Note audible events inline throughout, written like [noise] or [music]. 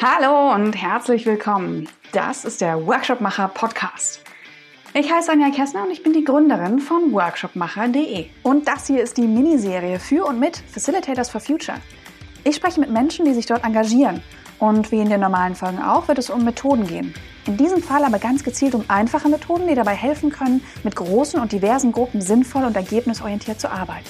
Hallo und herzlich willkommen. Das ist der Workshopmacher Podcast. Ich heiße Anja Kessner und ich bin die Gründerin von workshopmacher.de. Und das hier ist die Miniserie für und mit Facilitators for Future. Ich spreche mit Menschen, die sich dort engagieren. Und wie in den normalen Folgen auch, wird es um Methoden gehen. In diesem Fall aber ganz gezielt um einfache Methoden, die dabei helfen können, mit großen und diversen Gruppen sinnvoll und ergebnisorientiert zu arbeiten.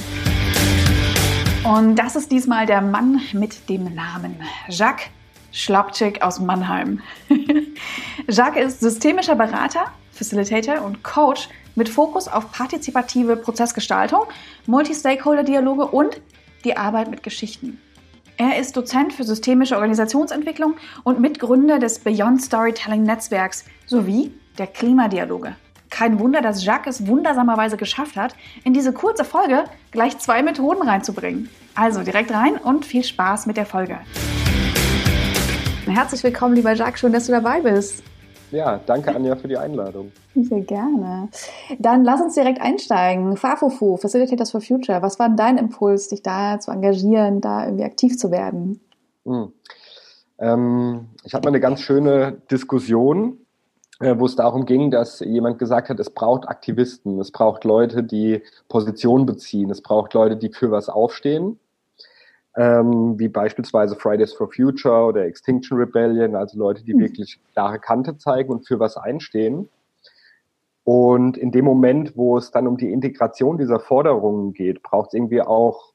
Und das ist diesmal der Mann mit dem Namen Jacques Schlapczyk aus Mannheim. [laughs] Jacques ist systemischer Berater, Facilitator und Coach mit Fokus auf partizipative Prozessgestaltung, Multi-Stakeholder-Dialoge und die Arbeit mit Geschichten. Er ist Dozent für systemische Organisationsentwicklung und Mitgründer des Beyond Storytelling Netzwerks sowie der Klimadialoge. Kein Wunder, dass Jacques es wundersamerweise geschafft hat, in diese kurze Folge gleich zwei Methoden reinzubringen. Also direkt rein und viel Spaß mit der Folge. Herzlich willkommen, lieber Jacques, schön, dass du dabei bist. Ja, danke Anja für die Einladung. Sehr gerne. Dann lass uns direkt einsteigen. FAFUFU, Facilitators for Future. Was war dein Impuls, dich da zu engagieren, da irgendwie aktiv zu werden? Hm. Ähm, ich hatte mal eine ganz schöne Diskussion, äh, wo es darum ging, dass jemand gesagt hat, es braucht Aktivisten, es braucht Leute, die Position beziehen, es braucht Leute, die für was aufstehen ähm, wie beispielsweise Fridays for Future oder Extinction Rebellion, also Leute, die mhm. wirklich klare Kante zeigen und für was einstehen. Und in dem Moment, wo es dann um die Integration dieser Forderungen geht, braucht es irgendwie auch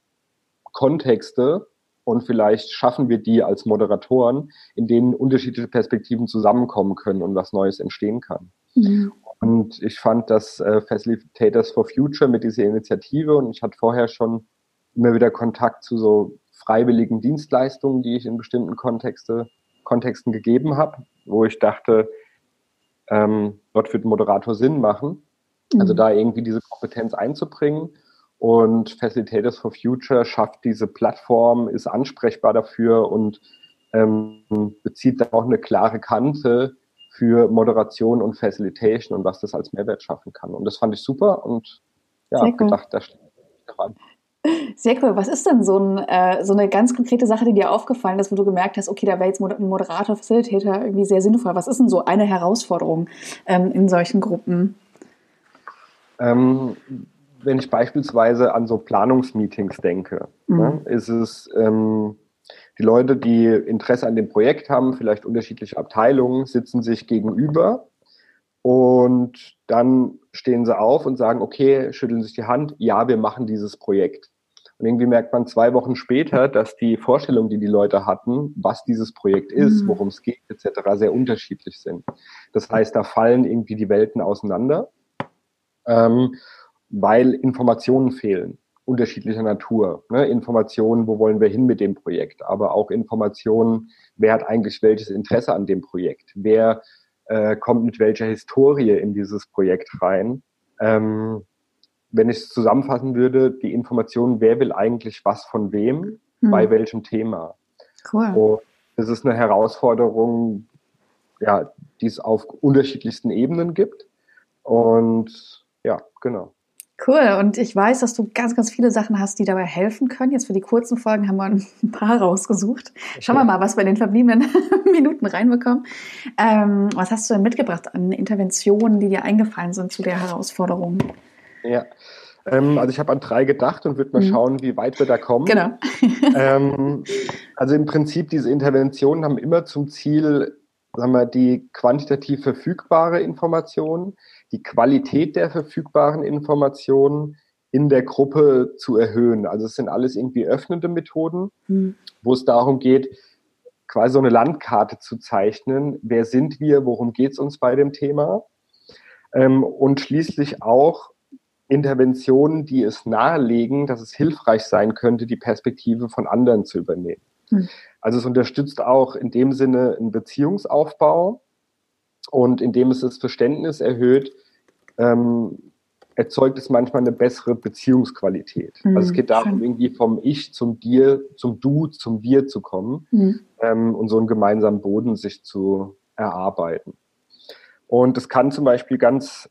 Kontexte und vielleicht schaffen wir die als Moderatoren, in denen unterschiedliche Perspektiven zusammenkommen können und was Neues entstehen kann. Mhm. Und ich fand, dass äh, Facilitators for Future mit dieser Initiative und ich hatte vorher schon immer wieder Kontakt zu so freiwilligen Dienstleistungen, die ich in bestimmten Kontexte, Kontexten gegeben habe, wo ich dachte, ähm, dort wird ein Moderator Sinn machen. Also mhm. Also da irgendwie diese Kompetenz einzubringen. Und Facilitators for Future schafft diese Plattform, ist ansprechbar dafür und ähm, bezieht da auch eine klare Kante für Moderation und Facilitation und was das als Mehrwert schaffen kann. Und das fand ich super und ja, Sehr gedacht, da steht dran. Sehr cool. Was ist denn so, ein, äh, so eine ganz konkrete Sache, die dir aufgefallen ist, wo du gemerkt hast, okay, da wäre jetzt ein Moderator, Facilitator irgendwie sehr sinnvoll. Was ist denn so eine Herausforderung ähm, in solchen Gruppen? Ähm, wenn ich beispielsweise an so Planungsmeetings denke, mhm. ne, ist es ähm, die Leute, die Interesse an dem Projekt haben, vielleicht unterschiedliche Abteilungen, sitzen sich gegenüber und dann stehen sie auf und sagen, okay, schütteln sich die Hand, ja, wir machen dieses Projekt. Und irgendwie merkt man zwei Wochen später, dass die Vorstellungen, die die Leute hatten, was dieses Projekt ist, mhm. worum es geht, etc., sehr unterschiedlich sind. Das heißt, da fallen irgendwie die Welten auseinander, ähm, weil Informationen fehlen unterschiedlicher Natur. Ne? Informationen, wo wollen wir hin mit dem Projekt, aber auch Informationen, wer hat eigentlich welches Interesse an dem Projekt, wer äh, kommt mit welcher Historie in dieses Projekt rein. Ähm, wenn ich es zusammenfassen würde, die Information, wer will eigentlich was von wem, mhm. bei welchem Thema. Cool. Und das ist eine Herausforderung, ja, die es auf unterschiedlichsten Ebenen gibt. Und ja, genau. Cool. Und ich weiß, dass du ganz, ganz viele Sachen hast, die dabei helfen können. Jetzt für die kurzen Folgen haben wir ein [laughs] paar rausgesucht. Schauen wir mal, was wir in den verbliebenen [laughs] Minuten reinbekommen. Ähm, was hast du denn mitgebracht an Interventionen, die dir eingefallen sind zu der Herausforderung? Ja. Ähm, also ich habe an drei gedacht und würde mal mhm. schauen, wie weit wir da kommen. Genau. [laughs] ähm, also im Prinzip, diese Interventionen haben immer zum Ziel, sagen wir, die quantitativ verfügbare Information, die Qualität der verfügbaren Informationen in der Gruppe zu erhöhen. Also es sind alles irgendwie öffnende Methoden, mhm. wo es darum geht, quasi so eine Landkarte zu zeichnen. Wer sind wir? Worum geht es uns bei dem Thema? Ähm, und schließlich auch Interventionen, die es nahelegen, dass es hilfreich sein könnte, die Perspektive von anderen zu übernehmen. Hm. Also es unterstützt auch in dem Sinne einen Beziehungsaufbau und indem es das Verständnis erhöht, ähm, erzeugt es manchmal eine bessere Beziehungsqualität. Mhm, also es geht darum, irgendwie vom Ich zum Dir, zum Du, zum Wir zu kommen mhm. ähm, und so einen gemeinsamen Boden sich zu erarbeiten. Und es kann zum Beispiel ganz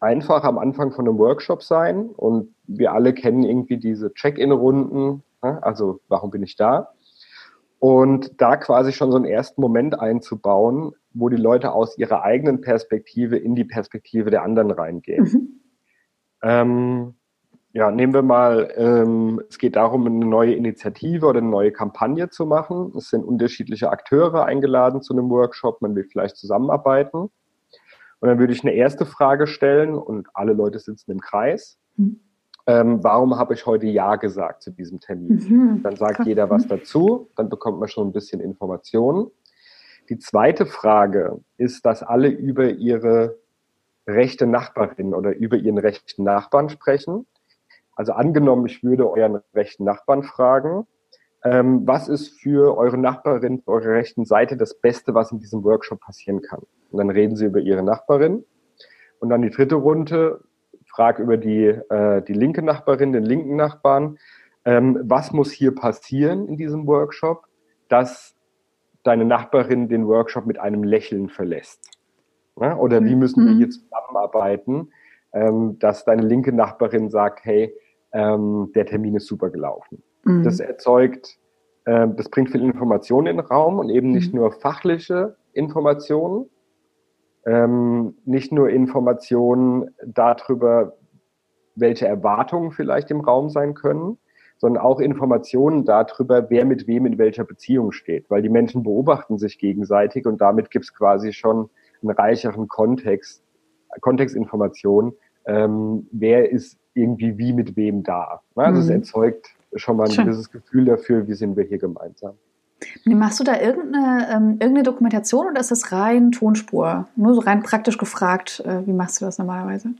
einfach am Anfang von einem Workshop sein und wir alle kennen irgendwie diese Check-in-Runden, ne? also warum bin ich da? Und da quasi schon so einen ersten Moment einzubauen, wo die Leute aus ihrer eigenen Perspektive in die Perspektive der anderen reingehen. Mhm. Ähm, ja, nehmen wir mal, ähm, es geht darum, eine neue Initiative oder eine neue Kampagne zu machen. Es sind unterschiedliche Akteure eingeladen zu einem Workshop, man will vielleicht zusammenarbeiten. Und dann würde ich eine erste Frage stellen und alle Leute sitzen im Kreis. Mhm. Ähm, warum habe ich heute Ja gesagt zu diesem Termin? Mhm. Dann sagt jeder was dazu, dann bekommt man schon ein bisschen Informationen. Die zweite Frage ist, dass alle über ihre rechte Nachbarin oder über ihren rechten Nachbarn sprechen. Also angenommen, ich würde euren rechten Nachbarn fragen, ähm, was ist für eure Nachbarin, für eure rechten Seite das Beste, was in diesem Workshop passieren kann? Und dann reden sie über ihre Nachbarin. Und dann die dritte Runde, frag über die, äh, die linke Nachbarin, den linken Nachbarn. Ähm, was muss hier passieren in diesem Workshop, dass deine Nachbarin den Workshop mit einem Lächeln verlässt? Ja? Oder wie müssen wir mhm. hier zusammenarbeiten, ähm, dass deine linke Nachbarin sagt, hey, ähm, der Termin ist super gelaufen. Mhm. Das erzeugt, äh, das bringt viel Information in den Raum und eben nicht mhm. nur fachliche Informationen, ähm, nicht nur Informationen darüber, welche Erwartungen vielleicht im Raum sein können, sondern auch Informationen darüber, wer mit wem in welcher Beziehung steht. Weil die Menschen beobachten sich gegenseitig und damit gibt es quasi schon einen reicheren Kontext, Kontextinformation, ähm, wer ist irgendwie wie mit wem da. Also mhm. es erzeugt schon mal ein Schön. gewisses Gefühl dafür, wie sind wir hier gemeinsam. Machst du da irgendeine, ähm, irgendeine Dokumentation oder ist das rein Tonspur? Nur so rein praktisch gefragt, äh, wie machst du das normalerweise?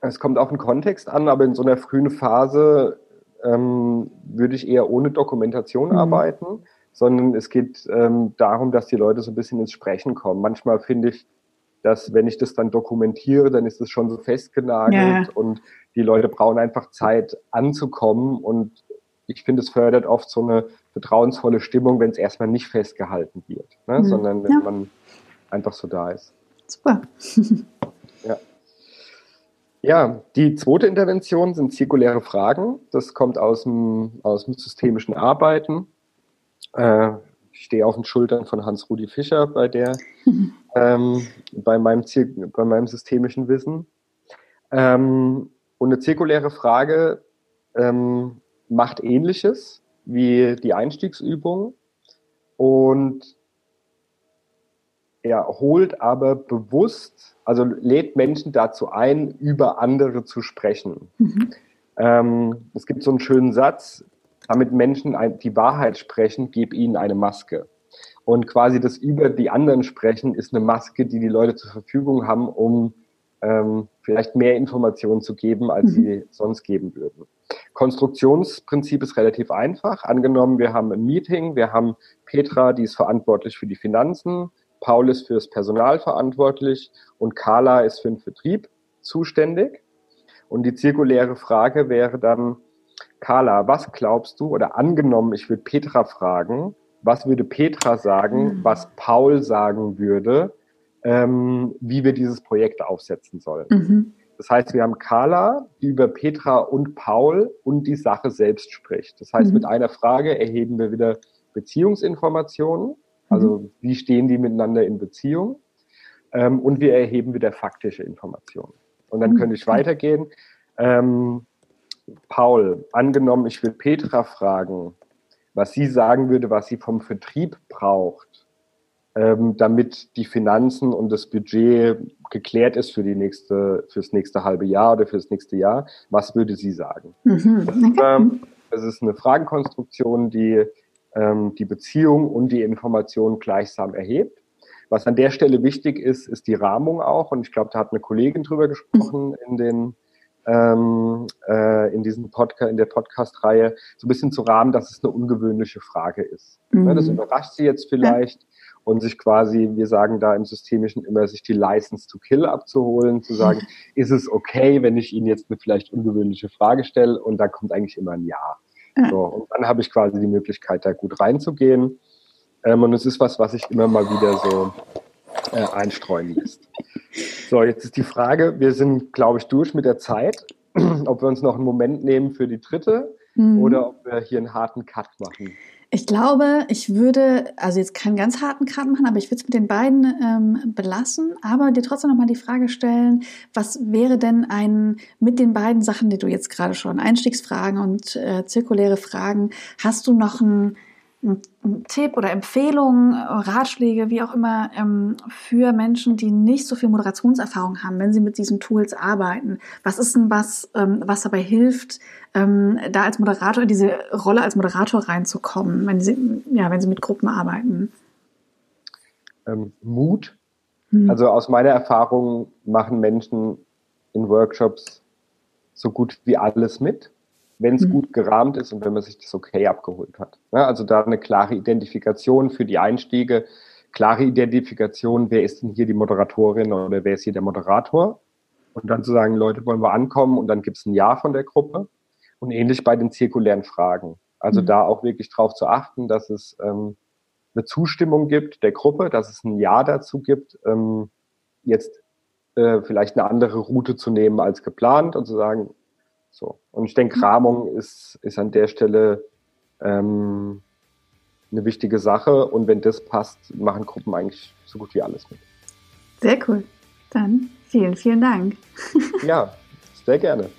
Es kommt auf den Kontext an, aber in so einer frühen Phase ähm, würde ich eher ohne Dokumentation mhm. arbeiten, sondern es geht ähm, darum, dass die Leute so ein bisschen ins Sprechen kommen. Manchmal finde ich, dass wenn ich das dann dokumentiere, dann ist es schon so festgenagelt ja. und die Leute brauchen einfach Zeit anzukommen und ich finde, es fördert oft so eine vertrauensvolle Stimmung, wenn es erstmal nicht festgehalten wird, ne? mhm. sondern wenn ja. man einfach so da ist. Super. [laughs] ja. Ja, die zweite Intervention sind zirkuläre Fragen. Das kommt aus dem, aus dem systemischen Arbeiten. Äh, ich stehe auf den Schultern von Hans-Rudi Fischer bei der, [laughs] ähm, bei, meinem bei meinem systemischen Wissen. Ähm, und eine zirkuläre Frage ähm, macht ähnliches wie die Einstiegsübung und er holt aber bewusst, also lädt Menschen dazu ein, über andere zu sprechen. Mhm. Ähm, es gibt so einen schönen Satz, damit Menschen die Wahrheit sprechen, gib ihnen eine Maske. Und quasi das über die anderen sprechen ist eine Maske, die die Leute zur Verfügung haben, um ähm, vielleicht mehr Informationen zu geben, als mhm. sie sonst geben würden. Konstruktionsprinzip ist relativ einfach. Angenommen, wir haben ein Meeting, wir haben Petra, die ist verantwortlich für die Finanzen, Paul ist fürs Personal verantwortlich und Carla ist für den Vertrieb zuständig. Und die zirkuläre Frage wäre dann, Carla, was glaubst du, oder angenommen, ich würde Petra fragen, was würde Petra sagen, mhm. was Paul sagen würde, ähm, wie wir dieses Projekt aufsetzen sollen? Mhm. Das heißt, wir haben Carla, die über Petra und Paul und die Sache selbst spricht. Das heißt, mhm. mit einer Frage erheben wir wieder Beziehungsinformationen, also mhm. wie stehen die miteinander in Beziehung, ähm, und wir erheben wieder faktische Informationen. Und dann mhm. könnte ich weitergehen. Ähm, Paul, angenommen, ich will Petra fragen, was sie sagen würde, was sie vom Vertrieb braucht ähm, damit die Finanzen und das Budget geklärt ist für die nächste, fürs nächste halbe Jahr oder fürs nächste Jahr. Was würde sie sagen? Mhm. Das, ist, ähm, das, ist, eine Fragenkonstruktion, die ähm, die Beziehung und die Information gleichsam erhebt. Was an der Stelle wichtig ist, ist die Rahmung auch. Und ich glaube, da hat eine Kollegin drüber gesprochen in den ähm, äh, in diesem Podcast, in der Podcast-Reihe, so ein bisschen zu rahmen, dass es eine ungewöhnliche Frage ist. Mhm. Das überrascht sie jetzt vielleicht. Ja und sich quasi, wir sagen da im Systemischen immer, sich die License to Kill abzuholen, zu sagen, ist es okay, wenn ich Ihnen jetzt eine vielleicht ungewöhnliche Frage stelle und da kommt eigentlich immer ein Ja. So, und dann habe ich quasi die Möglichkeit, da gut reinzugehen. Ähm, und es ist was, was sich immer mal wieder so äh, einstreuen lässt. So, jetzt ist die Frage, wir sind, glaube ich, durch mit der Zeit, [clears throat] ob wir uns noch einen Moment nehmen für die dritte mhm. oder ob wir hier einen harten Cut machen. Ich glaube, ich würde, also jetzt keinen ganz harten Cut machen, aber ich würde es mit den beiden ähm, belassen, aber dir trotzdem nochmal die Frage stellen, was wäre denn ein, mit den beiden Sachen, die du jetzt gerade schon, Einstiegsfragen und äh, zirkuläre Fragen, hast du noch ein, ein Tipp oder Empfehlungen, Ratschläge, wie auch immer, ähm, für Menschen, die nicht so viel Moderationserfahrung haben, wenn sie mit diesen Tools arbeiten? Was ist denn was, ähm, was dabei hilft, ähm, da als Moderator in diese Rolle als Moderator reinzukommen, wenn sie, ja, wenn sie mit Gruppen arbeiten? Mut. Hm. Also aus meiner Erfahrung machen Menschen in Workshops so gut wie alles mit wenn es mhm. gut gerahmt ist und wenn man sich das okay abgeholt hat. Ja, also da eine klare Identifikation für die Einstiege, klare Identifikation, wer ist denn hier die Moderatorin oder wer ist hier der Moderator? Und dann zu sagen, Leute, wollen wir ankommen und dann gibt es ein Ja von der Gruppe. Und ähnlich bei den zirkulären Fragen. Also mhm. da auch wirklich darauf zu achten, dass es ähm, eine Zustimmung gibt der Gruppe, dass es ein Ja dazu gibt, ähm, jetzt äh, vielleicht eine andere Route zu nehmen als geplant und zu sagen, so. Und ich denke, Rahmung ist, ist an der Stelle ähm, eine wichtige Sache. Und wenn das passt, machen Gruppen eigentlich so gut wie alles mit. Sehr cool. Dann vielen, vielen Dank. ja, sehr gerne.